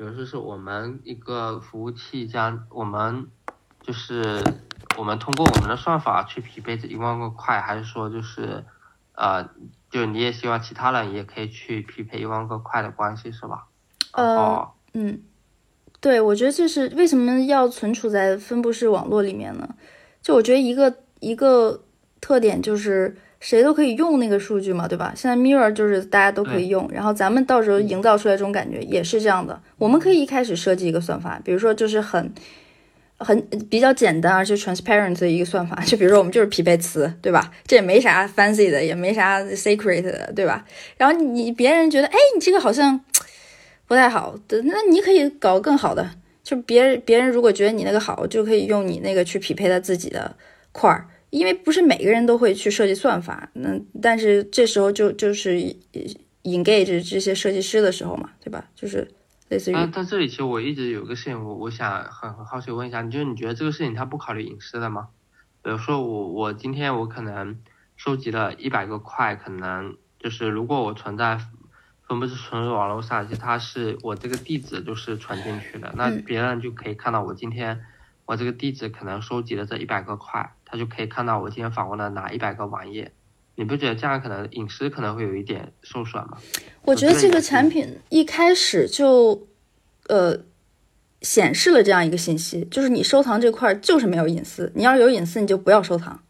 比如说是我们一个服务器将我们就是我们通过我们的算法去匹配这一万个块，还是说就是呃，就你也希望其他人也可以去匹配一万个块的关系是吧？呃，嗯，对，我觉得这是为什么要存储在分布式网络里面呢？就我觉得一个一个特点就是谁都可以用那个数据嘛，对吧？现在 Mirror 就是大家都可以用，然后咱们到时候营造出来这种感觉也是这样的。我们可以一开始设计一个算法，比如说就是很很比较简单而且 transparent 的一个算法，就比如说我们就是匹配词，对吧？这也没啥 fancy 的，也没啥 secret 的，对吧？然后你别人觉得，哎，你这个好像不太好的，那你可以搞更好的。就别人别人如果觉得你那个好，就可以用你那个去匹配他自己的块儿，因为不是每个人都会去设计算法，那但是这时候就就是 engage 这些设计师的时候嘛，对吧？就是类似于。啊，在这里其实我一直有个事情，我我想很很好奇问一下，你就是你觉得这个事情它不考虑隐私的吗？比如说我我今天我可能收集了一百个块，可能就是如果我存在。分布式存入网络上，其实它是我这个地址就是存进去的，那别人就可以看到我今天我这个地址可能收集了这一百个块，他就可以看到我今天访问了哪一百个网页。你不觉得这样可能隐私可能会有一点受损吗？我觉得这个产品一开始就呃显示了这样一个信息，就是你收藏这块就是没有隐私，你要有隐私你就不要收藏。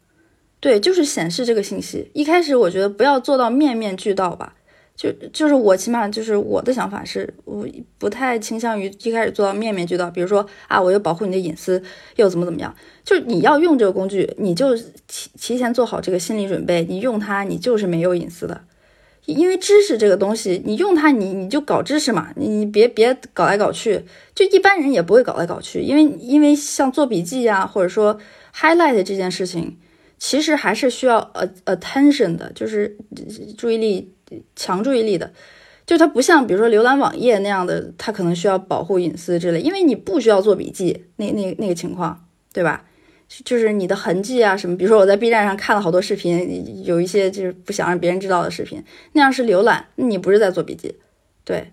对，就是显示这个信息。一开始我觉得不要做到面面俱到吧。就就是我起码就是我的想法是，我不太倾向于一开始做到面面俱到。比如说啊，我又保护你的隐私，又怎么怎么样？就是你要用这个工具，你就提提前做好这个心理准备，你用它，你就是没有隐私的。因为知识这个东西，你用它，你你就搞知识嘛，你你别别搞来搞去。就一般人也不会搞来搞去，因为因为像做笔记呀，或者说 highlight 这件事情，其实还是需要呃 attention 的，就是注意力。强注意力的，就它不像比如说浏览网页那样的，它可能需要保护隐私之类，因为你不需要做笔记，那那那个情况，对吧？就是你的痕迹啊什么，比如说我在 B 站上看了好多视频，有一些就是不想让别人知道的视频，那样是浏览，你不是在做笔记，对。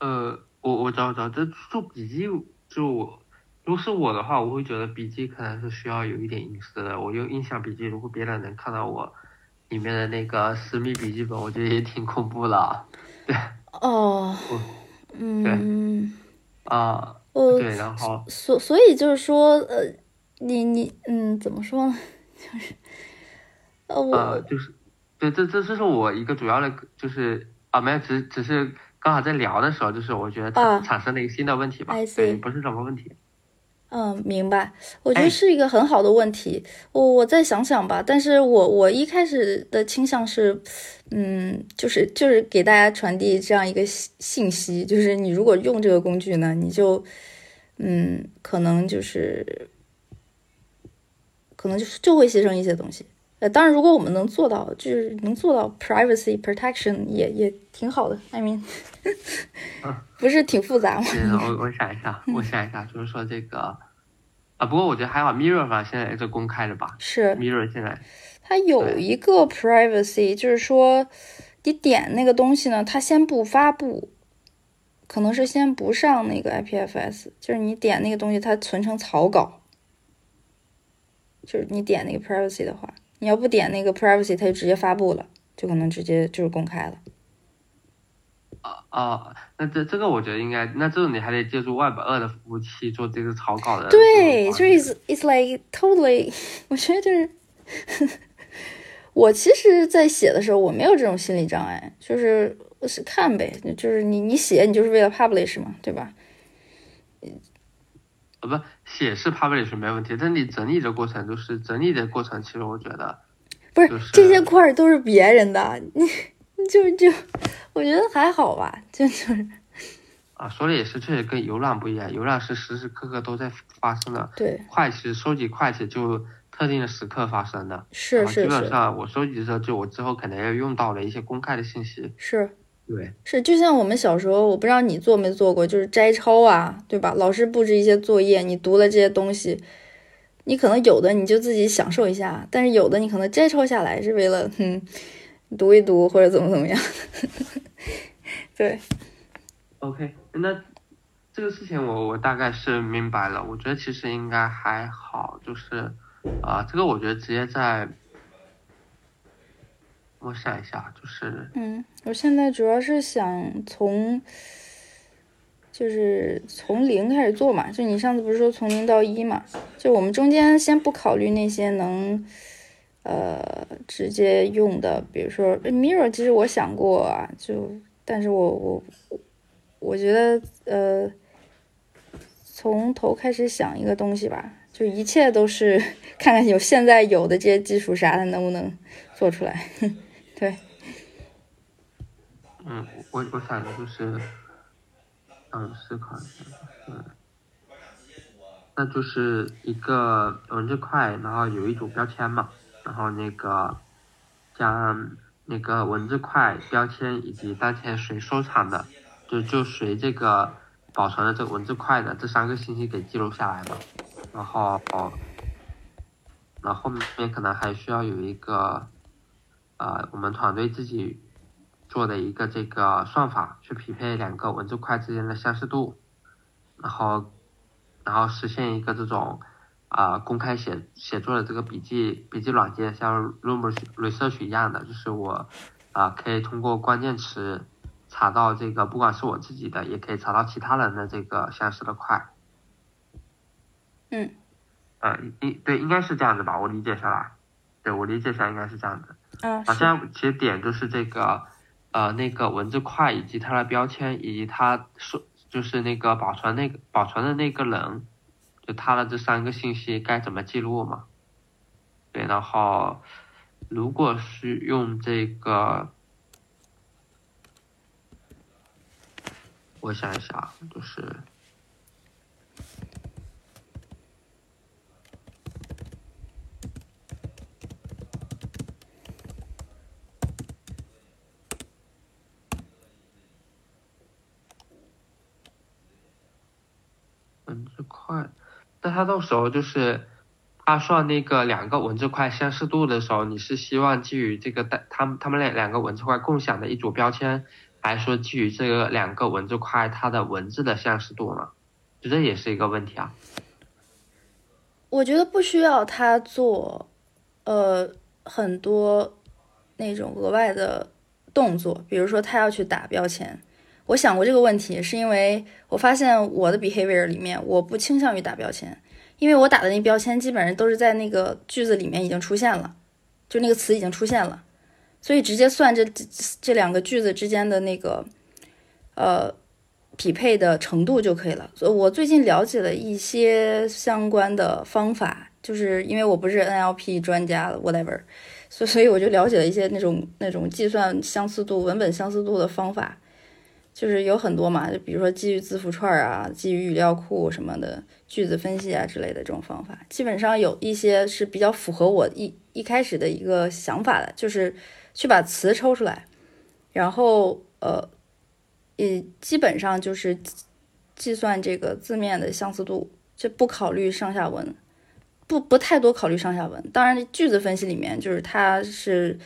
呃，我我找找，这做笔记就我如果是我的话，我会觉得笔记可能是需要有一点隐私的。我用印象笔记，如果别人能看到我。里面的那个私密笔记本，我觉得也挺恐怖的。对。哦。嗯。对啊。呃。对，然后。所所以就是说，呃，你你嗯，怎么说呢？就是。呃，我。就是，对，这这这是我一个主要的，就是啊，没有，只只是刚好在聊的时候，就是我觉得产产生了一个新的问题吧，对，不是什么问题。嗯，明白。我觉得是一个很好的问题。我我再想想吧。但是我我一开始的倾向是，嗯，就是就是给大家传递这样一个信信息，就是你如果用这个工具呢，你就，嗯，可能就是，可能就是就会牺牲一些东西。呃，当然，如果我们能做到，就是能做到 privacy protection，也也挺好的。I mean，不是挺复杂吗？我我想一下，我想一下，就是说这个啊，不过我觉得还好，Mirror 吧，现在是公开的吧？是 Mirror 现在它有一个 privacy，就是说你点那个东西呢，它先不发布，可能是先不上那个 IPFS，就是你点那个东西，它存成草稿，就是你点那个 privacy 的话。你要不点那个 privacy，它就直接发布了，就可能直接就是公开了。啊啊，那这这个我觉得应该，那这种你还得借助 Web 二的服务器做这个草稿的。对，就是 it's like totally，我觉得就是，我其实，在写的时候我没有这种心理障碍，就是是看呗，就是你你写你就是为了 publish 嘛，对吧？呃，不，写是 publish 没问题，但你整理的过程就是整理的过程，其实我觉得不是这些块儿都是别人的，你 就就我觉得还好吧，就就是啊，说的也是，确实跟游览不一样，游览是时时刻刻都在发生的，对，快其实收集快其实就特定的时刻发生的，是是是，基本上我收集的时候就我之后可能要用到的一些公开的信息，是。对，是就像我们小时候，我不知道你做没做过，就是摘抄啊，对吧？老师布置一些作业，你读了这些东西，你可能有的你就自己享受一下，但是有的你可能摘抄下来是为了，嗯，读一读或者怎么怎么样。对，OK，那这个事情我我大概是明白了。我觉得其实应该还好，就是啊、这个我觉得直接在，我想一下，就是嗯，我现在主要是想从，就是从零开始做嘛。就你上次不是说从零到一嘛？就我们中间先不考虑那些能，呃，直接用的，比如说 Mirror，其实我想过啊，就，但是我我我觉得呃，从头开始想一个东西吧，就一切都是看看有现在有的这些技术啥的能不能做出来。对。嗯，我我想的就是，嗯，思考一下，嗯，那就是一个文字块，然后有一组标签嘛，然后那个将那个文字块标签以及当前谁收藏的，就就随这个保存的这个文字块的这三个信息给记录下来嘛，然后，然后后面可能还需要有一个，呃，我们团队自己做的一个这个算法，去匹配两个文字块之间的相似度，然后，然后实现一个这种啊、呃公开写写作的这个笔记笔记软件，像 Room Research 一样的，就是我啊、可以通过关键词查到这个，不管是我自己的，也可以查到其他人的这个相似的块。嗯，呃，应对，应该是这样子吧，我理解下来，对我理解下来应该是这样子。嗯，好像其实点就是这个，呃，那个文字块以及它的标签，以及它说就是那个保存那个保存的那个人，就他的这三个信息该怎么记录嘛？对，然后如果是用这个，我想一想，就是。文字块，那它到时候就是它算那个两个文字块相似度的时候，你是希望基于这个单他们他们两两个文字块共享的一组标签，还是说基于这个两个文字块它的文字的相似度呢？就这也是一个问题啊。我觉得不需要他做，呃，很多那种额外的动作，比如说他要去打标签。我想过这个问题，是因为我发现我的 behavior 里面，我不倾向于打标签，因为我打的那标签基本上都是在那个句子里面已经出现了，就那个词已经出现了，所以直接算这这这两个句子之间的那个，呃。匹配的程度就可以了。所以我最近了解了一些相关的方法，就是因为我不是 NLP 专家，whatever，所所以我就了解了一些那种那种计算相似度、文本相似度的方法，就是有很多嘛，就比如说基于字符串啊、基于语料库什么的、句子分析啊之类的这种方法，基本上有一些是比较符合我一一开始的一个想法的，就是去把词抽出来，然后呃。也基本上就是计算这个字面的相似度，就不考虑上下文，不不太多考虑上下文。当然，句子分析里面就是它是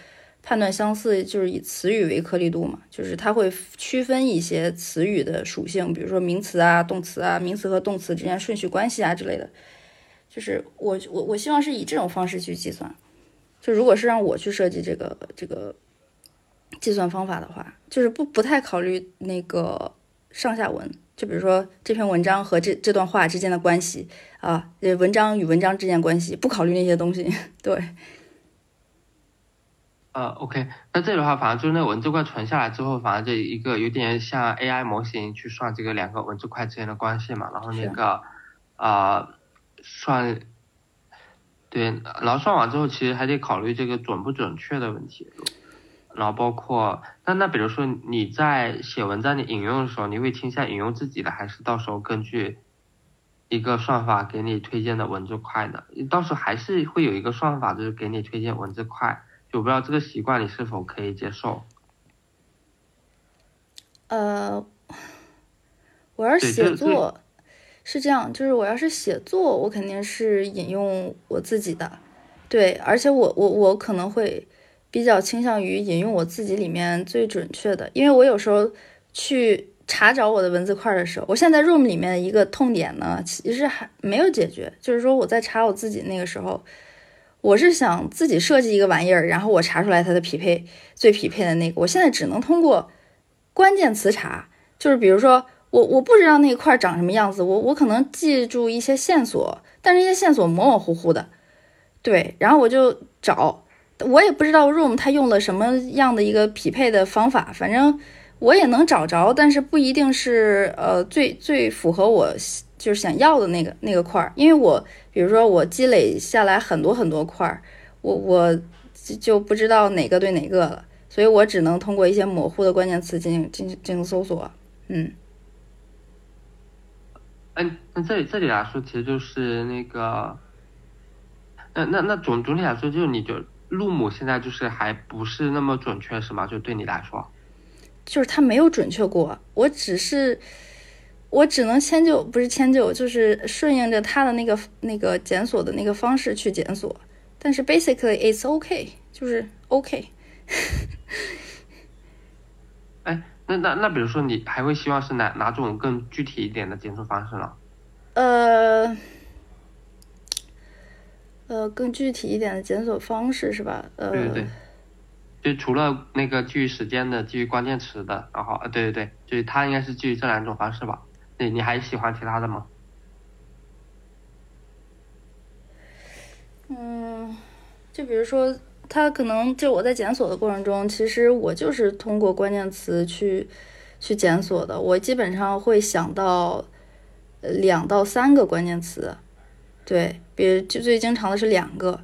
判断相似，就是以词语为颗粒度嘛，就是它会区分一些词语的属性，比如说名词啊、动词啊、名词和动词之间顺序关系啊之类的。就是我我我希望是以这种方式去计算。就如果是让我去设计这个这个。计算方法的话，就是不不太考虑那个上下文，就比如说这篇文章和这这段话之间的关系啊，文章与文章之间关系，不考虑那些东西。对，呃，OK，那这里的话，反正就是那个文字块存下来之后，反正这一个有点像 AI 模型去算这个两个文字块之间的关系嘛，然后那个呃算，对，然后算完之后，其实还得考虑这个准不准确的问题。然后包括，那那比如说你在写文章你引用的时候，你会倾向引用自己的，还是到时候根据一个算法给你推荐的文字块呢？到时候还是会有一个算法，就是给你推荐文字块，就我不知道这个习惯你是否可以接受？呃，我要是写作是这样，就是我要是写作，我肯定是引用我自己的，对，而且我我我可能会。比较倾向于引用我自己里面最准确的，因为我有时候去查找我的文字块的时候，我现在 Room 里面的一个痛点呢，其实还没有解决。就是说我在查我自己那个时候，我是想自己设计一个玩意儿，然后我查出来它的匹配最匹配的那个。我现在只能通过关键词查，就是比如说我我不知道那块长什么样子，我我可能记住一些线索，但是这些线索模模糊糊的，对，然后我就找，我也不知道 Room 它用了什么样的一个匹配的方法，反正。我也能找着，但是不一定是呃最最符合我就是想要的那个那个块儿，因为我比如说我积累下来很多很多块儿，我我就不知道哪个对哪个了，所以我只能通过一些模糊的关键词进行进行进行搜索。嗯，哎，那这里这里来说，其实就是那个，那那那总总体来说，就是你就路母现在就是还不是那么准确，是吗？就对你来说。就是它没有准确过，我只是，我只能迁就，不是迁就，就是顺应着他的那个那个检索的那个方式去检索。但是 basically it's okay，就是 OK。哎，那那那比如说你还会希望是哪哪种更具体一点的检索方式呢？呃，呃，更具体一点的检索方式是吧？呃。对对对。就除了那个基于时间的、基于关键词的，然后呃，对对对，就是它应该是基于这两种方式吧？你还喜欢其他的吗？嗯，就比如说，它可能就我在检索的过程中，其实我就是通过关键词去去检索的，我基本上会想到两到三个关键词，对，比如就最经常的是两个。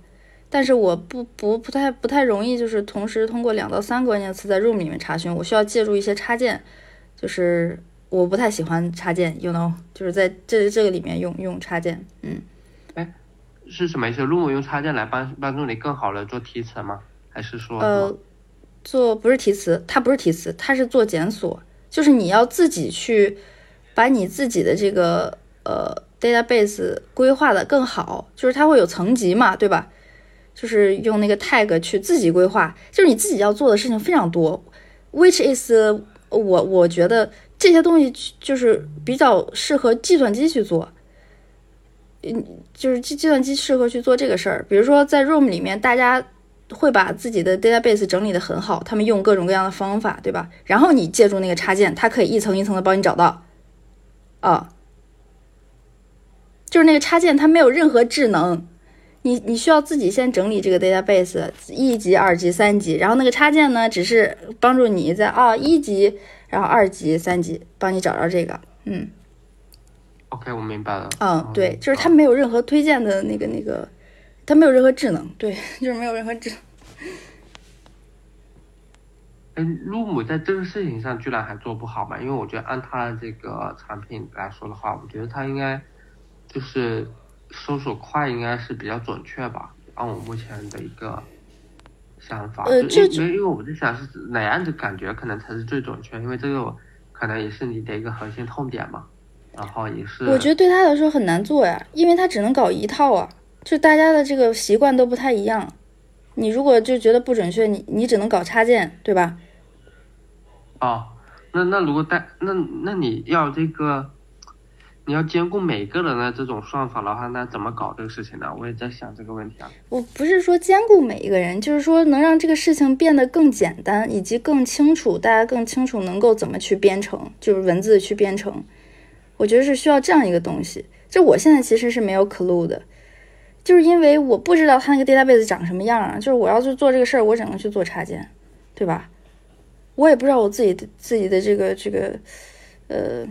但是我不不不太不太容易，就是同时通过两到三个关键词在 Room 里面查询，我需要借助一些插件，就是我不太喜欢插件，you know，就是在这这个里面用用插件，嗯，哎，是什么意思？Room 用插件来帮帮助你更好的做提词吗？还是说呃，做不是提词，它不是提词，它是做检索，就是你要自己去把你自己的这个呃 database 规划的更好，就是它会有层级嘛，对吧？就是用那个 tag 去自己规划，就是你自己要做的事情非常多，which is 我我觉得这些东西就是比较适合计算机去做，嗯，就是计计算机适合去做这个事儿。比如说在 Room 里面，大家会把自己的 database 整理的很好，他们用各种各样的方法，对吧？然后你借助那个插件，它可以一层一层的帮你找到，啊，就是那个插件它没有任何智能。你你需要自己先整理这个 database 一级、二级、三级，然后那个插件呢，只是帮助你在啊一级，然后二级、三级帮你找着这个，嗯。OK，我明白了。嗯，对，就是它没有任何推荐的那个那个，它没有任何智能，对，就是没有任何智。哎，路姆在这个事情上居然还做不好嘛？因为我觉得按他的这个产品来说的话，我觉得他应该就是。搜索快应该是比较准确吧，按我目前的一个想法，呃，因为因为我在想是哪样的感觉可能才是最准确，因为这个可能也是你的一个核心痛点嘛，然后也是。我觉得对他来说很难做呀，因为他只能搞一套啊，就大家的这个习惯都不太一样，你如果就觉得不准确，你你只能搞插件，对吧？哦，那那如果带那那你要这个。你要兼顾每个人的这种算法的话，那怎么搞这个事情呢？我也在想这个问题啊。我不是说兼顾每一个人，就是说能让这个事情变得更简单，以及更清楚，大家更清楚能够怎么去编程，就是文字去编程。我觉得是需要这样一个东西。就我现在其实是没有 clue 的，就是因为我不知道它那个 database 长什么样啊。就是我要去做这个事儿，我只能去做插件，对吧？我也不知道我自己的自己的这个这个，呃。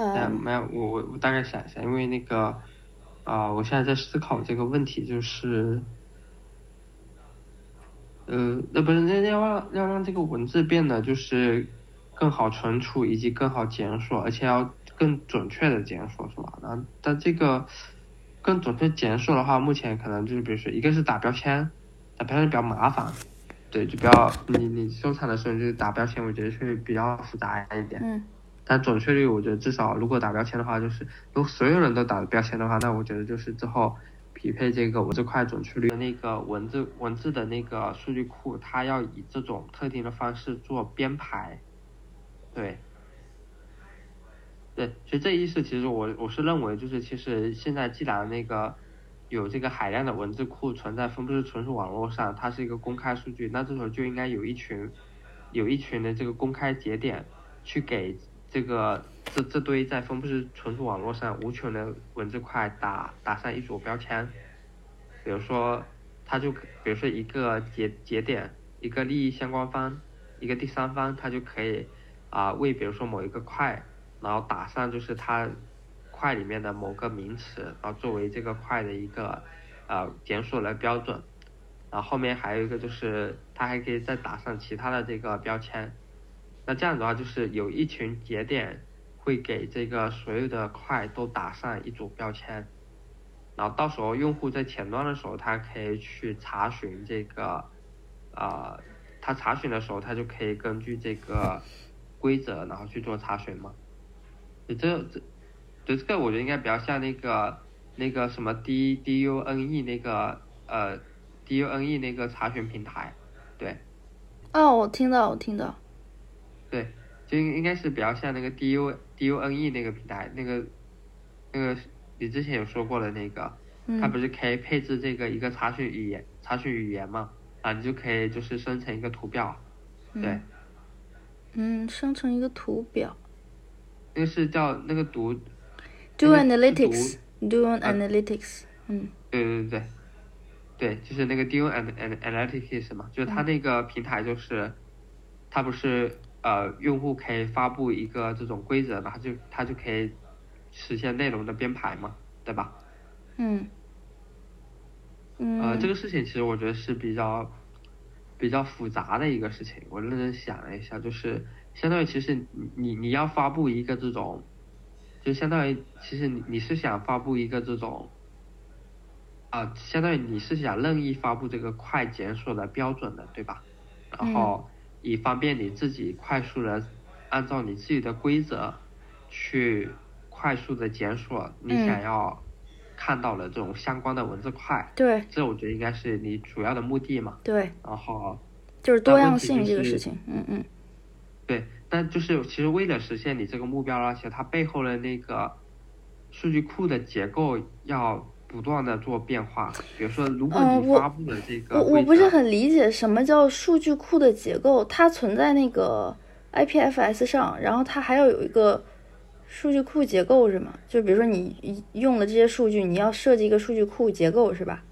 嗯，没有，我我我大概想一下，因为那个，啊，我现在在思考这个问题，就是，呃，那不是那要让要让这个文字变得就是更好存储以及更好检索，而且要更准确的检索，是吧？那但这个更准确检索的话，目前可能就是比如说一个是打标签，打标签比较麻烦，对，就比较你你收藏的时候就是打标签，我觉得是比较复杂一点。嗯。但准确率，我觉得至少如果打标签的话，就是如果所有人都打标签的话，那我觉得就是之后匹配这个文字块准确率的那个文字文字的那个数据库，它要以这种特定的方式做编排，对，对，所以这意思其实我我是认为就是其实现在既然那个有这个海量的文字库存在分布式存储网络上，它是一个公开数据，那这时候就应该有一群有一群的这个公开节点去给这个这这堆在分布式存储网络上无穷的文字块打打上一组标签，比如说它就比如说一个节节点，一个利益相关方，一个第三方，它就可以啊为比如说某一个块，然后打上就是它块里面的某个名词，然后作为这个块的一个呃检索的标准，然后后面还有一个就是它还可以再打上其他的这个标签。那这样的话，就是有一群节点会给这个所有的块都打上一组标签，然后到时候用户在前端的时候，他可以去查询这个，呃，他查询的时候，他就可以根据这个规则，然后去做查询嘛。这这，对这个我觉得应该比较像那个那个什么 D D U N E 那个呃 D U N E 那个查询平台，对。哦，我听到，我听到。对，就应应该是比较像那个 D U D U N E 那个平台，那个那个你之前有说过的那个，它不是可以配置这个一个查询语言查询语言嘛？啊，你就可以就是生成一个图表，对。嗯，生成一个图表。那个是叫那个读。Do analytics，do analytics，嗯。对对对对，对，就是那个 do an an analytics 嘛，就是它那个平台就是，它不是。呃，用户可以发布一个这种规则，然后就他就可以实现内容的编排嘛，对吧？嗯。嗯。呃，这个事情其实我觉得是比较比较复杂的一个事情。我认真想了一下，就是相当于其实你你你要发布一个这种，就相当于其实你你是想发布一个这种，啊，相当于你是想任意发布这个快检索的标准的，对吧？然后。以方便你自己快速的按照你自己的规则去快速的检索你想要看到的这种相关的文字块。对。这我觉得应该是你主要的目的嘛。对。然后。就是多样性这个事情，嗯嗯。对，但就是其实为了实现你这个目标，而且它背后的那个数据库的结构要。不断的做变化，比如说，如果你发布了这个，我我不是很理解什么叫数据库的结构，它存在那个 IPFS 上，然后它还要有一个数据库结构是吗？就比如说你用了这些数据，你要设计一个数据库结构是吧？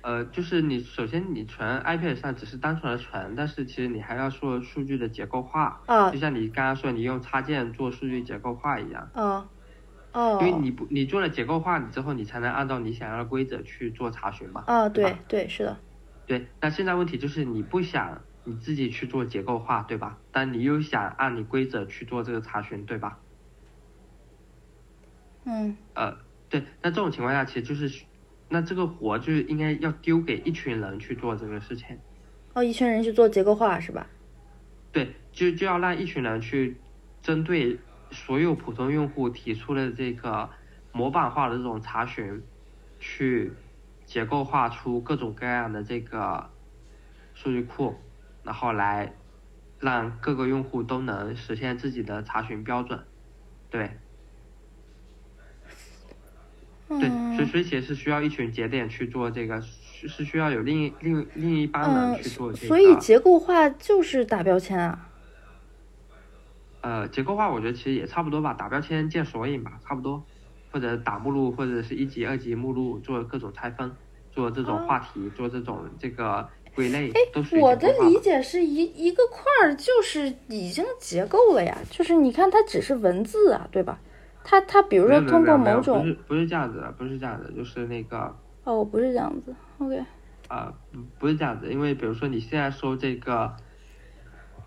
呃，就是你首先你存 iPad 上只是单纯的存，但是其实你还要做数据的结构化，啊，就像你刚刚说你用插件做数据结构化一样，啊。哦，因为你不，你做了结构化，你之后你才能按照你想要的规则去做查询嘛。啊，对对是的。对，那现在问题就是你不想你自己去做结构化，对吧？但你又想按你规则去做这个查询，对吧？嗯。呃，对，那这种情况下其实就是，那这个活就是应该要丢给一群人去做这个事情。哦，一群人去做结构化是吧？对，就就要让一群人去针对。所有普通用户提出的这个模板化的这种查询，去结构化出各种各样的这个数据库，然后来让各个用户都能实现自己的查询标准，对，对，所以所以其实是需要一群节点去做这个，是需要有另一另另一帮人去做这个。所以结构化就是打标签啊。呃，结构化我觉得其实也差不多吧，打标签、建索引吧，差不多，或者打目录，或者是一级、二级目录，做各种拆分，做这种话题，做这种这个归类，都是我的理解是一一个块儿就是已经结构了呀，就是你看它只是文字啊，对吧？它它比如说通过某种不是不是这样子的，不是这样子，就是那个哦，不是这样子，OK 啊，不不是这样子，因为比如说你现在说这个。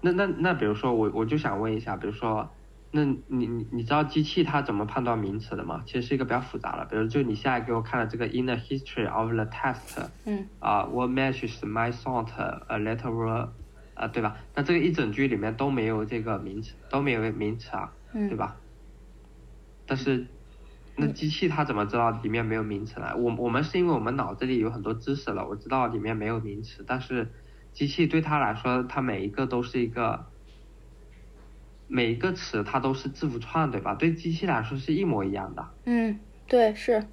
那那那，比如说我我就想问一下，比如说，那你你你知道机器它怎么判断名词的吗？其实是一个比较复杂的，比如就你现在给我看的这个 in the history of the test，嗯，啊，what matches my thought a letter，啊，对吧？那这个一整句里面都没有这个名词，都没有名词啊，对吧？但是，那机器它怎么知道里面没有名词呢？我我们是因为我们脑子里有很多知识了，我知道里面没有名词，但是。机器对他来说，它每一个都是一个，每一个词它都是字符串，对吧？对机器来说是一模一样的。嗯，对，是。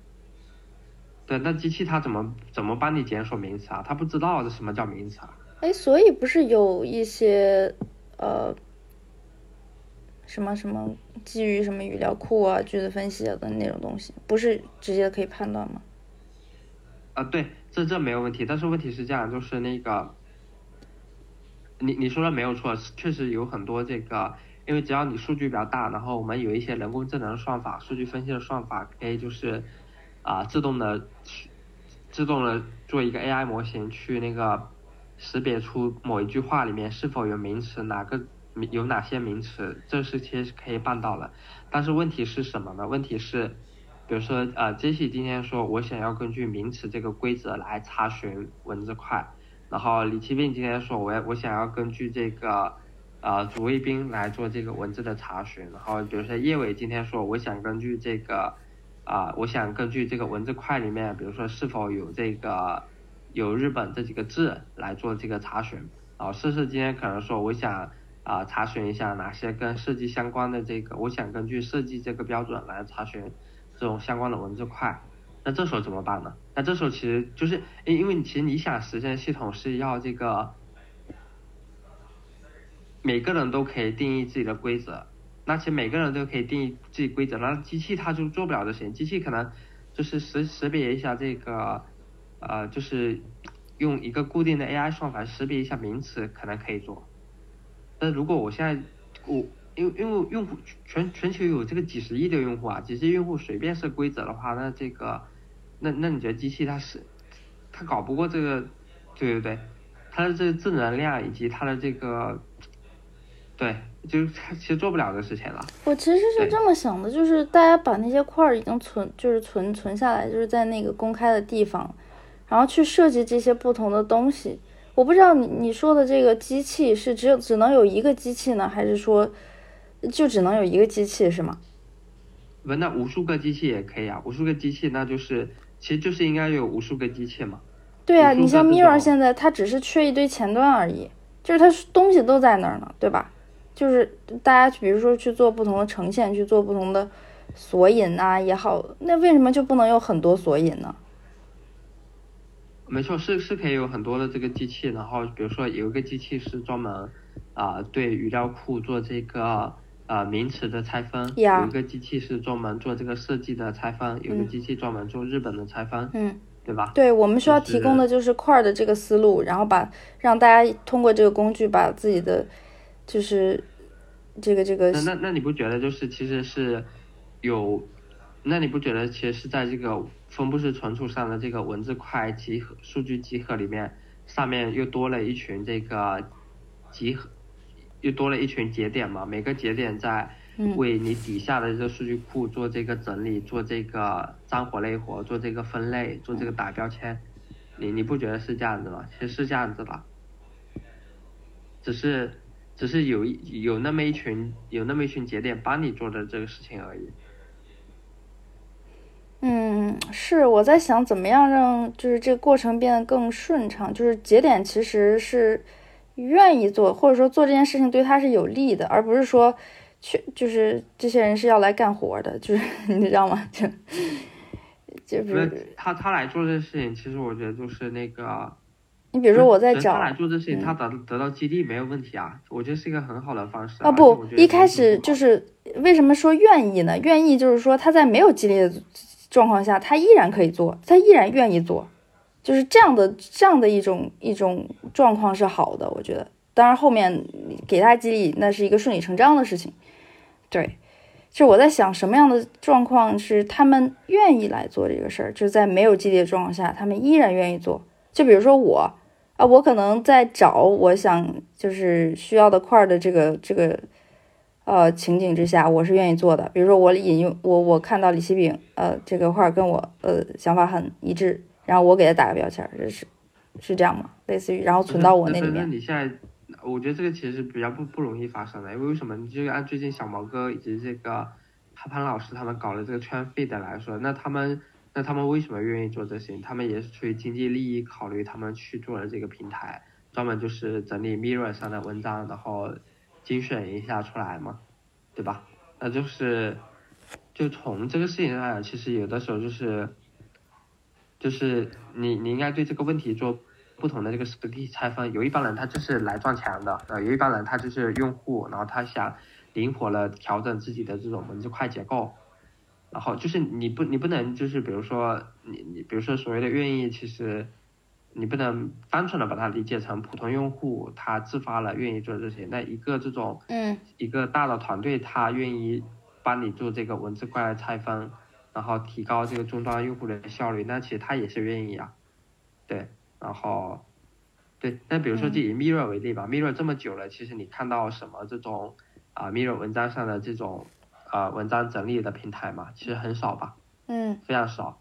对，那机器它怎么怎么帮你检索名词啊？它不知道这什么叫名词啊？哎，所以不是有一些呃，什么什么基于什么语料库啊、句子分析啊的那种东西，不是直接可以判断吗？啊，对，这这没有问题。但是问题是这样，就是那个，你你说的没有错，确实有很多这个，因为只要你数据比较大，然后我们有一些人工智能算法、数据分析的算法，可以就是。啊，自动的，自动的做一个 AI 模型去那个识别出某一句话里面是否有名词，哪个有哪些名词，这是其实可以办到的。但是问题是什么呢？问题是，比如说呃，Jesse 今天说我想要根据名词这个规则来查询文字块，然后李奇斌今天说我我想要根据这个呃主谓宾来做这个文字的查询，然后比如说叶伟今天说我想根据这个。啊，我想根据这个文字块里面，比如说是否有这个有日本这几个字来做这个查询。啊，试试今天可能说我想啊查询一下哪些跟设计相关的这个，我想根据设计这个标准来查询这种相关的文字块。那这时候怎么办呢？那这时候其实就是因因为其实你想实现系统是要这个每个人都可以定义自己的规则。那其实每个人都可以定义自己规则，那机器它就做不了这些。机器可能就是识识别一下这个，呃，就是用一个固定的 AI 算法识别一下名词，可能可以做。但如果我现在我因为因为用户全全球有这个几十亿的用户啊，几十亿用户随便设规则的话，那这个那那你觉得机器它是它搞不过这个？对对对，它的这个智能量以及它的这个对。就是它其实做不了的事情了。我其实是这么想的，就是大家把那些块儿已经存，就是存存下来，就是在那个公开的地方，然后去设计这些不同的东西。我不知道你你说的这个机器是只有只能有一个机器呢，还是说就只能有一个机器是吗？不，那无数个机器也可以啊，无数个机器那就是其实就是应该有无数个机器嘛。对啊，你像 Mirror 现在它只是缺一堆前端而已，就是它东西都在那儿呢，对吧？就是大家比如说去做不同的呈现，去做不同的索引啊也好，那为什么就不能有很多索引呢？没错，是是可以有很多的这个机器，然后比如说有一个机器是专门啊对语料库做这个呃名词的拆分，有一个机器是专门做这个设计的拆分，有个机器专门做日本的拆分，嗯，对吧？对我们需要提供的就是块的这个思路，然后把让大家通过这个工具把自己的就是。这个这个，那那那你不觉得就是其实是有，那你不觉得其实是在这个分布式存储上的这个文字块集合数据集合里面，上面又多了一群这个集合，又多了一群节点嘛？每个节点在为你底下的这个数据库做这个整理，做这个脏活累活，做这个分类，做这个打标签。你你不觉得是这样子吗？其实是这样子的，只是。只是有一有那么一群有那么一群节点帮你做的这个事情而已。嗯，是我在想怎么样让就是这个过程变得更顺畅，就是节点其实是愿意做，或者说做这件事情对他是有利的，而不是说去就是这些人是要来干活的，就是 你知道吗？就就是他他来做这事情，其实我觉得就是那个。你比如说我在找，他来做这事情，他得得到激励没有问题啊，我觉得是一个很好的方式啊。不，一开始就是为什么说愿意呢？愿意就是说他在没有激励的状况下，他依然可以做，他依然愿意做，就是这样的这样的一种一种状况是好的，我觉得。当然后面给他激励，那是一个顺理成章的事情。对，就我在想什么样的状况是他们愿意来做这个事儿，就是在没有激励的状况下，他们依然愿意做。就比如说我。啊，我可能在找我想就是需要的块的这个这个呃情景之下，我是愿意做的。比如说我引用我我看到李希炳呃这个块跟我呃想法很一致，然后我给他打个标签，这是是这样吗？类似于然后存到我那里面。那你现在我觉得这个其实比较不不容易发生的，因为为什么？你就按最近小毛哥以及这个潘潘老师他们搞的这个圈 feed 来说，那他们。那他们为什么愿意做这些？他们也是出于经济利益考虑，他们去做了这个平台，专门就是整理 Mirror 上的文章，然后精选一下出来嘛。对吧？那就是就从这个事情上其实有的时候就是就是你你应该对这个问题做不同的这个实地拆分。有一帮人他就是来赚钱的，呃，有一帮人他就是用户，然后他想灵活了调整自己的这种文字块结构。然后就是你不你不能就是比如说你你比如说所谓的愿意，其实你不能单纯的把它理解成普通用户他自发了愿意做这些。那一个这种嗯一个大的团队，他愿意帮你做这个文字块的拆分，然后提高这个终端用户的效率，那其实他也是愿意啊。对，然后对，那比如说就以 Mirror 为例吧、m i r r o r 这么久了，其实你看到什么这种啊、Mirror 文章上的这种呃文章整理的平台嘛，其实很少吧。嗯非常少。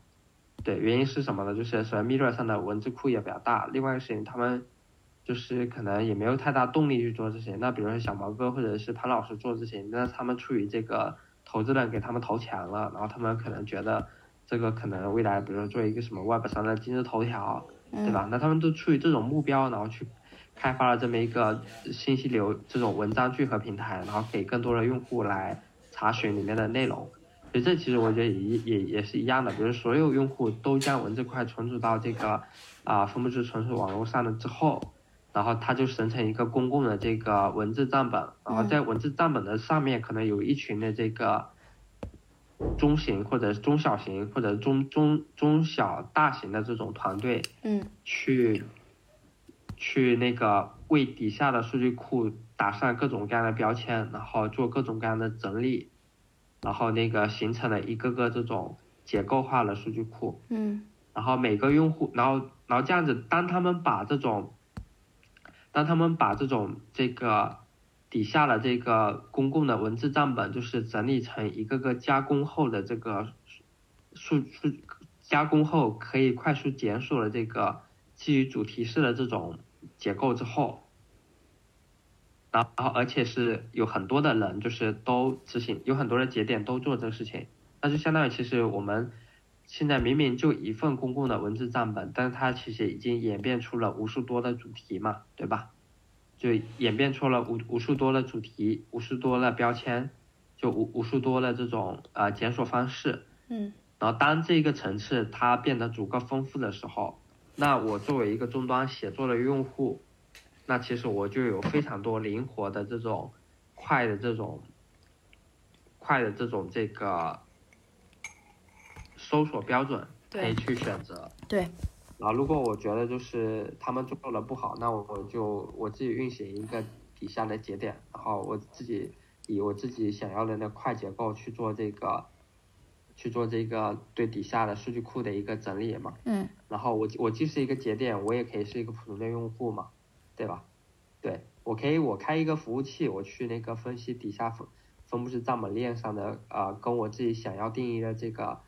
对，原因是什么呢？就是首先 Mirror 上的文字库也比较大，另外一个事情他们就是可能也没有太大动力去做这些。那比如说小毛哥或者是潘老师做这些，那他们出于这个投资人给他们投钱了，然后他们可能觉得这个可能未来比如说做一个什么 Web 上的今日头条，对吧？那他们都出于这种目标，然后去开发了这么一个信息流这种文章聚合平台，然后给更多的用户来查询里面的内容。所以这其实我觉得也也也是一样的，比如所有用户都将文字块存储到这个啊、分布式存储网络上了之后，然后它就生成一个公共的这个文字账本，然后在文字账本的上面可能有一群的这个中型或者中小型或者中中中小大型的这种团队，嗯。去去那个为底下的数据库打上各种各样的标签，然后做各种各样的整理，然后那个形成了一个个这种结构化的数据库。嗯。然后每个用户，然后然后这样子，当他们把这种，当他们把这种这个底下的这个公共的文字账本，就是整理成一个个加工后的这个数数加工后可以快速检索的这个基于主题式的这种结构之后，然后而且是有很多的人就是都执行，有很多的节点都做这个事情，那就相当于其实我们。现在明明就一份公共的文字账本，但是它其实已经演变出了无数多的主题嘛，对吧？就演变出了无无数多的主题，无数多的标签，就无无数多的这种呃检索方式。嗯然后当这个层次它变得足够丰富的时候，那我作为一个终端写作的用户，那其实我就有非常多灵活的这种快的这种快的这种这个搜索标准可以去选择。对，然后如果我觉得就是他们做的不好，那我就我自己运行一个底下的节点，然后我自己以我自己想要的那块结构去做这个，去做这个对底下的数据库的一个整理嘛。嗯然后我我既是一个节点，我也可以是一个普通的用户嘛，对吧？对我可以我开一个服务器，我去那个分析底下分分布式账本链上的呃跟我自己想要定义的这个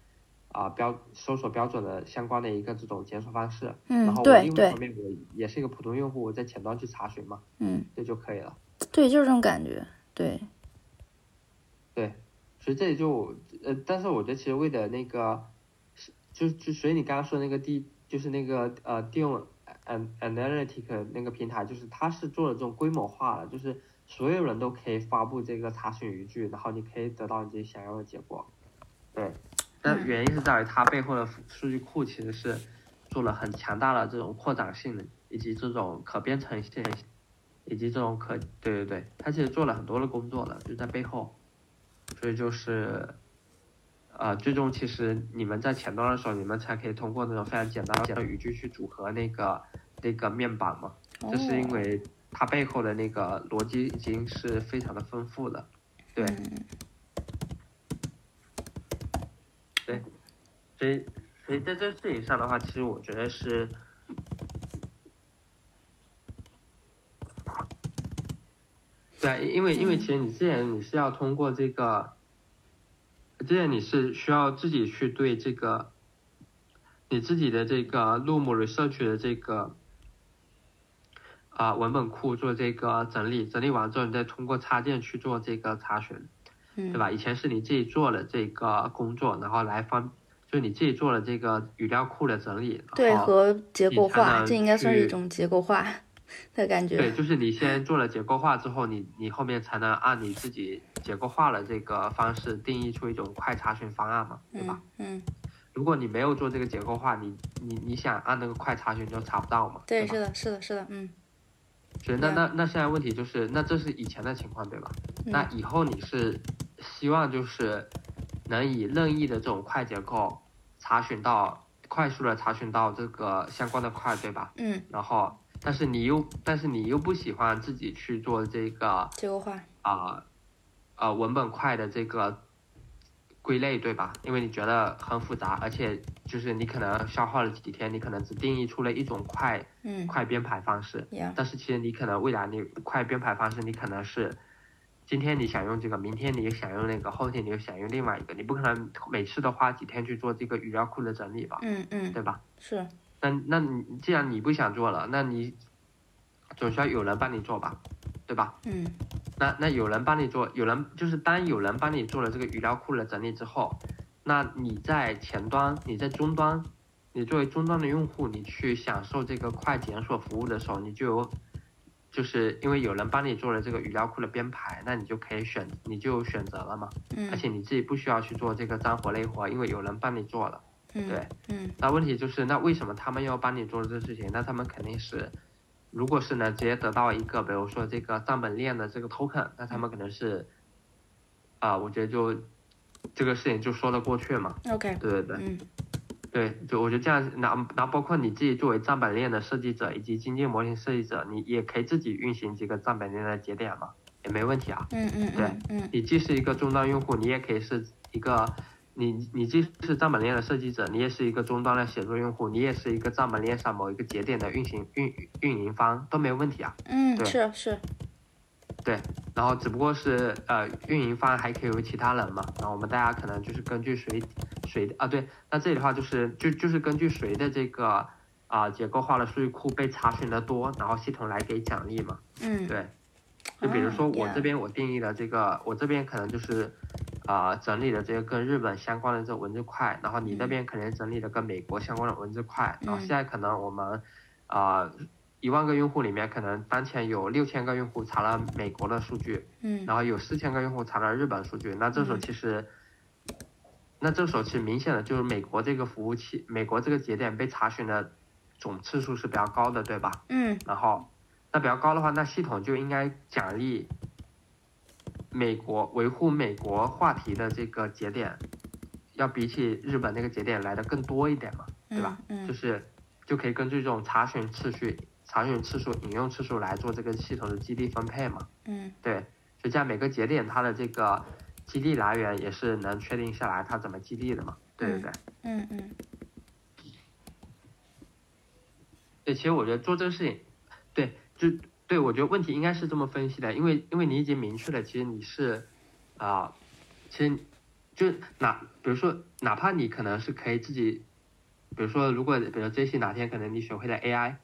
啊、标搜索标准的相关的一个这种检索方式。嗯然嗯后，我对对另外一方面我也是一个普通用户，我在前端去查询嘛，嗯这就可以了。对，就是这种感觉。对，对，所以这里就呃，但是我觉得其实为的那个，是就就所以你刚刚说的那个第就是那个呃电用 an analytic 那个平台，就是它是做了这种规模化的，就是所有人都可以发布这个查询语句，然后你可以得到你自己想要的结果。对，但原因是在于它背后的数据库其实是做了很强大的这种扩展性的，以及这种可编程性，以及这种可对对对，它其实做了很多的工作的，就在背后。所以就是，呃，最终其实你们在前端的时候，你们才可以通过那种非常简单的语句去组合那个那个面板嘛，这是因为它背后的那个逻辑已经是非常的丰富的，对，对，所以所以在这事情上的话，其实我觉得是。对，因为因为其实你之前你是要通过这个，之前你是需要自己去对这个，你自己的这个 Loom Research 的这个啊、文本库做这个整理，整理完之后你再通过插件去做这个查询，对吧？以前是你自己做了这个工作，然后来方就你自己做了这个语料库的整理，对和结构化，这应该算是一种结构化。的感觉。对，就是你先做了结构化之后，你你后面才能按你自己结构化了这个方式定义出一种快查询方案嘛，对吧？嗯，如果你没有做这个结构化，你你你想按那个快查询就查不到嘛。对，吧是的，是的，是的，嗯所以那那那现在问题就是，那这是以前的情况对吧？嗯那以后你是希望就是能以任意的这种快结构查询到快速的查询到这个相关的块对吧？嗯，然后但是你又但是你又不喜欢自己去做这个结构化。啊呃文本块的这个归类对吧？因为你觉得很复杂，而且就是你可能消耗了几天，你可能只定义出了一种快嗯快编排方式但是其实你可能未来你快编排方式，你可能是今天你想用这个，明天你又想用那个，后天你又想用另外一个，你不可能每次都花几天去做这个语料库的整理吧，嗯嗯，对吧？是，那那你既然你不想做了，那你总需要有人帮你做吧，对吧？嗯那那有人帮你做，有人就是当有人帮你做了这个语料库的整理之后，那你在前端，你在终端，你作为终端的用户，你去享受这个快检索服务的时候，你就有，就是因为有人帮你做了这个语料库的编排，那你就可以选，你就有选择了嘛，嗯，而且你自己不需要去做这个脏活累活，因为有人帮你做了。嗯对，嗯那问题就是，那为什么他们要帮你做这个事情？那他们肯定是，如果是能直接得到一个，比如说这个账本链的这个 token，那他们可能是，啊、我觉得就这个事情就说得过去嘛。，OK，对对对嗯对，就我觉得这样，然后然后包括你自己作为账本链的设计者以及经济模型设计者，你也可以自己运行几个账本链的节点嘛，也没问题啊。嗯嗯对你既是一个终端用户，你也可以是一个，你你既是账本链的设计者，你也是一个终端的写作用户，你也是一个账本链上某一个节点的运行运运营方都没有问题啊。嗯，对是是，对，然后只不过是呃运营方还可以有其他人嘛，然后我们大家可能就是根据谁谁啊对，那这里的话就是就就是根据谁的这个啊、结构化的数据库被查询的多，然后系统来给奖励嘛。嗯对，就比如说哦我这边我定义的这个，我这边可能就是，啊、整理的这个跟日本相关的这个文字块，然后你那边可能整理的跟美国相关的文字块，然后嗯现在可能我们，啊、一万个用户里面，可能当前有六千个用户查了美国的数据，嗯。然后有四千个用户查了日本数据，那这时候嗯其实，那这时候其实明显的就是美国这个服务器，美国这个节点被查询的总次数是比较高的，对吧？嗯。然后那比较高的话，那系统就应该奖励美国维护美国话题的这个节点，要比起日本那个节点来的更多一点嘛，对吧？嗯就是就可以根据这种查询次序、查询次数、引用次数来做这个系统的激励分配嘛。嗯对，就这样每个节点它的这个激励来源也是能确定下来它怎么激励的嘛。对对对。嗯嗯对，其实我觉得做这个事情，对，就对我觉得问题应该是这么分析的，因为因为你已经明确了，其实你是，啊、其实就哪，比如说哪怕你可能是可以自己，比如说如果比如 J C 哪天可能你学会了 AI，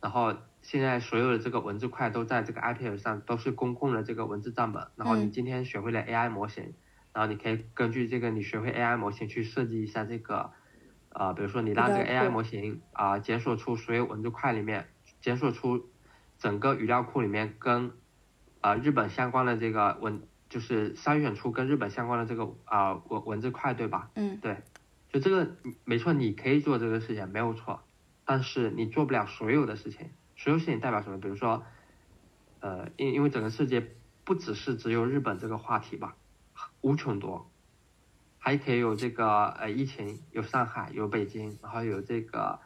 然后现在所有的这个文字块都在这个 iPad 上都是公共的这个文字账本，然后你嗯今天学会了 AI 模型，然后你可以根据这个你学会 AI 模型去设计一下这个。啊、比如说你让这个 AI 模型啊、检索出所有文字块里面，检索出整个语料库里面跟呃、日本相关的这个文，就是筛选出跟日本相关的这个啊、文文字块，对吧？嗯对，就这个没错，你可以做这个事情没有错，但是你做不了所有的事情。所有事情代表什么？比如说，呃，因因为整个世界不只是只有日本这个话题吧，无穷多。还可以有这个呃疫情，有上海，有北京，然后有这个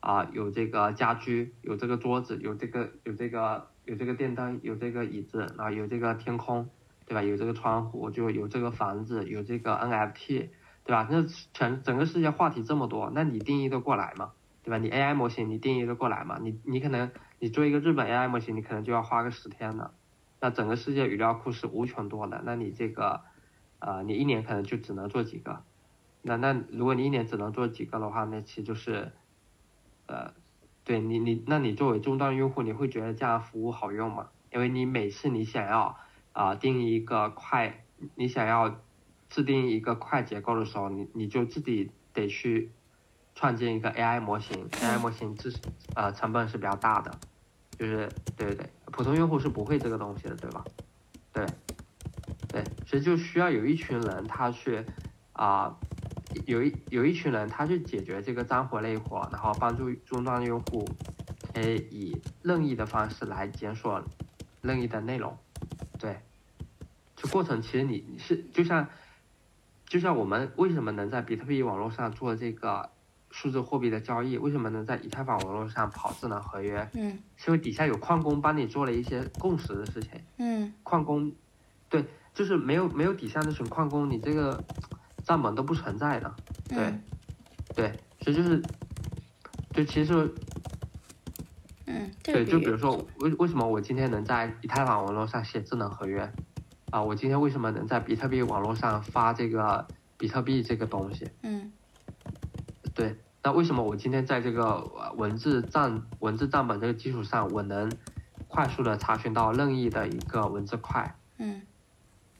啊、有这个家居，有这个桌子，有这个有这个有这个电灯，有这个椅子，啊有这个天空，对吧？有这个窗户，就有这个房子，有这个 NFT，对吧？那全整个世界话题这么多，那你定义的过来吗？对吧？你 AI 模型你定义的过来吗？你你可能你做一个日本 AI 模型，你可能就要花个十天的。那整个世界语料库是无穷多的，那你这个。啊、你一年可能就只能做几个，那那如果你一年只能做几个的话，那其实就是，呃，对你你那你作为终端用户，你会觉得这样服务好用吗？因为你每次你想要啊、定一个快，你想要制定一个快结构的时候，你你就自己得去创建一个 AI 模型，AI 模型自呃成本是比较大的，就是对对对，普通用户是不会这个东西的，对吧？对，对，所以就需要有一群人他去啊、有一有一群人他去解决这个脏活累活，然后帮助终端用户可以以任意的方式来检索任意的内容，对，这过程其实你你是就像就像我们为什么能在比特币网络上做这个数字货币的交易，为什么能在以太坊网络上跑智能合约，嗯是因为底下有矿工帮你做了一些共识的事情。嗯矿工，对，就是没有没有底下那群矿工，你这个账本都不存在的。对，嗯对，所以就是，就其实嗯，对，就比如说为为什么我今天能在以太坊网络上写智能合约，啊，我今天为什么能在比特币网络上发这个比特币这个东西？嗯对，那为什么我今天在这个呃文字账文字账本这个基础上，我能快速的查询到任意的一个文字块？嗯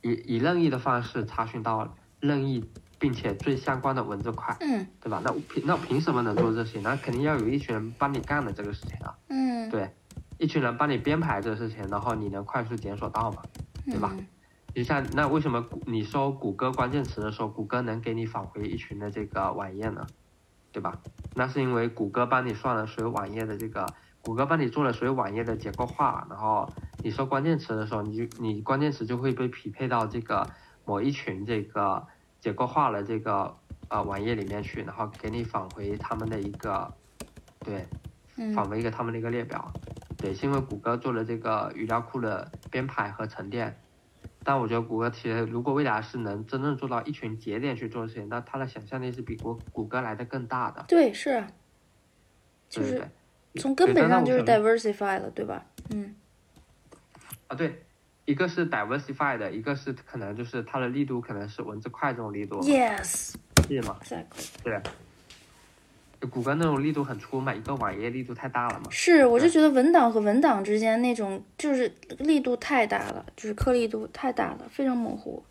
以以任意的方式查询到任意并且最相关的文字块，嗯对吧？那凭那凭什么能做这些？那肯定要有一群人帮你干的这个事情啊，嗯，对，一群人帮你编排这个事情，然后你能快速检索到嘛？对吧嗯就像那为什么谷你搜谷歌关键词的时候，谷歌能给你返回一群的这个网页呢？对吧？那是因为谷歌帮你算了所有网页的这个，谷歌帮你做了所有网页的结构化，然后你搜关键词的时候，你就你关键词就会被匹配到这个某一群这个结构化的这个呃网页里面去，然后给你返回他们的一个对嗯返回一个他们的一个列表。对，是因为谷歌做了这个语料库的编排和沉淀。但我觉得谷歌其实如果未来是能真正做到一群节点去做事情，那它的想象力是比谷谷歌来的更大的。对是啊，就是。从根本上就是 diversify 了，对吧？嗯啊，对，一个是 diversified，，一个是可能就是它的力度可能是文字块这种力度，，yes 是吗？exactly。对。谷歌那种力度很粗嘛，一个网页力度太大了嘛。是，我就觉得文档和文档之间那种就是力度太大了，就是颗粒度太大了，非常模糊。